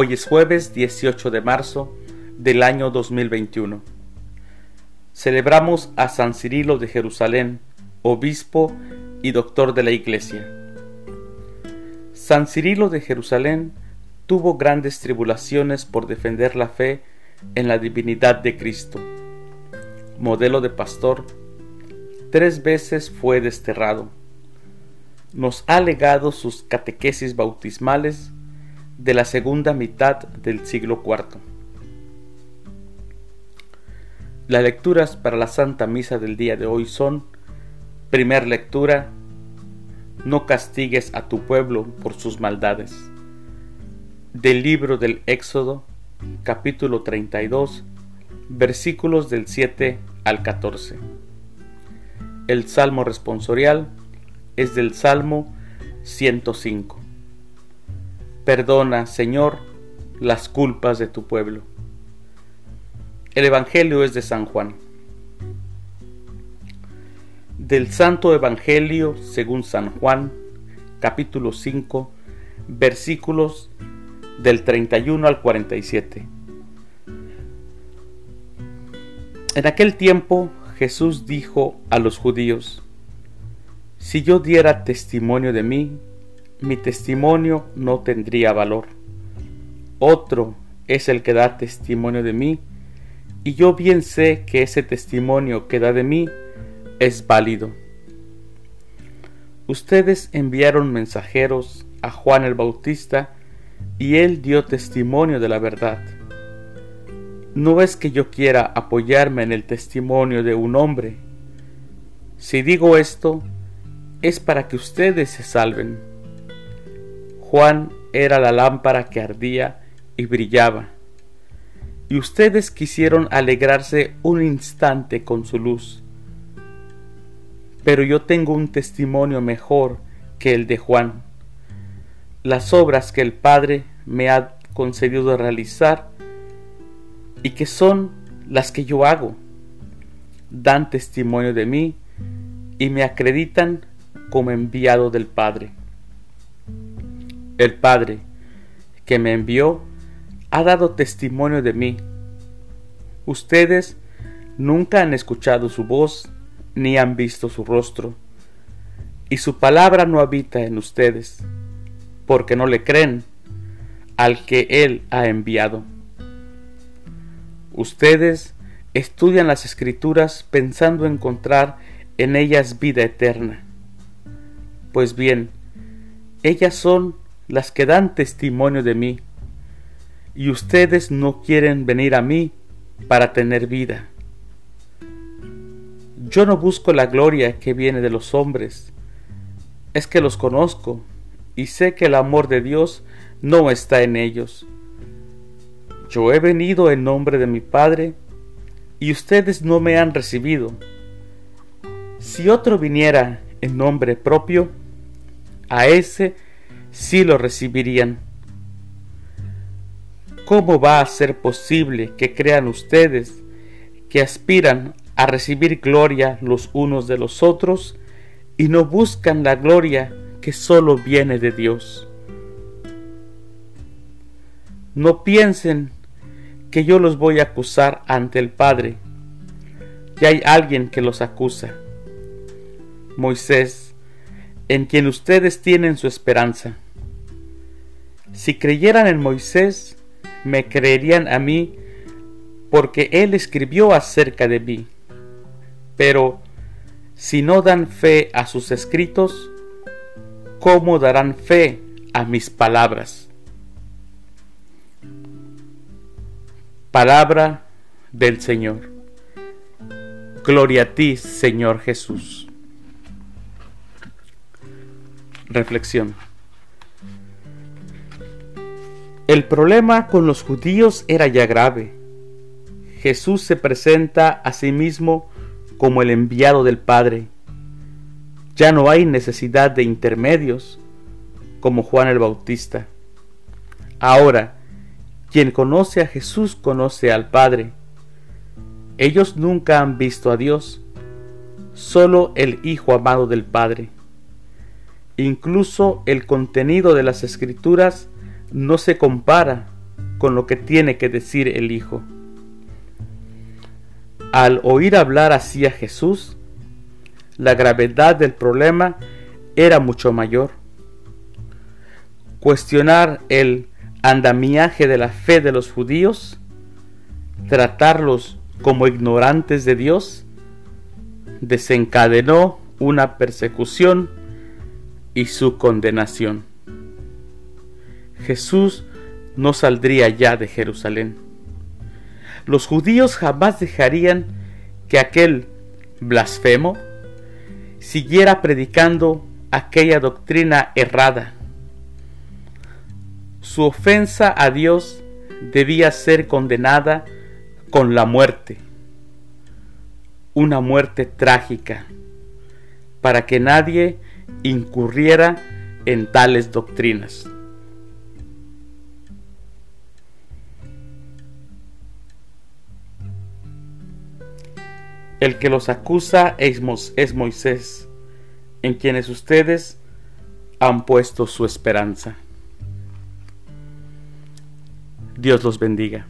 Hoy es jueves 18 de marzo del año 2021. Celebramos a San Cirilo de Jerusalén, obispo y doctor de la Iglesia. San Cirilo de Jerusalén tuvo grandes tribulaciones por defender la fe en la divinidad de Cristo. Modelo de pastor, tres veces fue desterrado. Nos ha legado sus catequesis bautismales de la segunda mitad del siglo IV. Las lecturas para la Santa Misa del día de hoy son, primer lectura, no castigues a tu pueblo por sus maldades. Del libro del Éxodo, capítulo 32, versículos del 7 al 14. El salmo responsorial es del Salmo 105. Perdona, Señor, las culpas de tu pueblo. El Evangelio es de San Juan. Del Santo Evangelio según San Juan, capítulo 5, versículos del 31 al 47. En aquel tiempo Jesús dijo a los judíos, Si yo diera testimonio de mí, mi testimonio no tendría valor. Otro es el que da testimonio de mí, y yo bien sé que ese testimonio que da de mí es válido. Ustedes enviaron mensajeros a Juan el Bautista, y él dio testimonio de la verdad. No es que yo quiera apoyarme en el testimonio de un hombre. Si digo esto, es para que ustedes se salven. Juan era la lámpara que ardía y brillaba, y ustedes quisieron alegrarse un instante con su luz. Pero yo tengo un testimonio mejor que el de Juan. Las obras que el Padre me ha concedido realizar y que son las que yo hago, dan testimonio de mí y me acreditan como enviado del Padre. El Padre que me envió ha dado testimonio de mí. Ustedes nunca han escuchado su voz ni han visto su rostro, y su palabra no habita en ustedes, porque no le creen al que Él ha enviado. Ustedes estudian las escrituras pensando encontrar en ellas vida eterna. Pues bien, ellas son las que dan testimonio de mí, y ustedes no quieren venir a mí para tener vida. Yo no busco la gloria que viene de los hombres, es que los conozco y sé que el amor de Dios no está en ellos. Yo he venido en nombre de mi Padre y ustedes no me han recibido. Si otro viniera en nombre propio, a ese sí lo recibirían. ¿Cómo va a ser posible que crean ustedes que aspiran a recibir gloria los unos de los otros y no buscan la gloria que solo viene de Dios? No piensen que yo los voy a acusar ante el Padre. Ya hay alguien que los acusa. Moisés, en quien ustedes tienen su esperanza. Si creyeran en Moisés, me creerían a mí porque él escribió acerca de mí. Pero si no dan fe a sus escritos, ¿cómo darán fe a mis palabras? Palabra del Señor. Gloria a ti, Señor Jesús. Reflexión. El problema con los judíos era ya grave. Jesús se presenta a sí mismo como el enviado del Padre. Ya no hay necesidad de intermedios, como Juan el Bautista. Ahora, quien conoce a Jesús conoce al Padre. Ellos nunca han visto a Dios, solo el Hijo amado del Padre. Incluso el contenido de las escrituras no se compara con lo que tiene que decir el Hijo. Al oír hablar así a Jesús, la gravedad del problema era mucho mayor. Cuestionar el andamiaje de la fe de los judíos, tratarlos como ignorantes de Dios, desencadenó una persecución y su condenación. Jesús no saldría ya de Jerusalén. Los judíos jamás dejarían que aquel blasfemo siguiera predicando aquella doctrina errada. Su ofensa a Dios debía ser condenada con la muerte, una muerte trágica, para que nadie incurriera en tales doctrinas. El que los acusa es, Moisés, en quienes ustedes han puesto su esperanza. Dios los bendiga.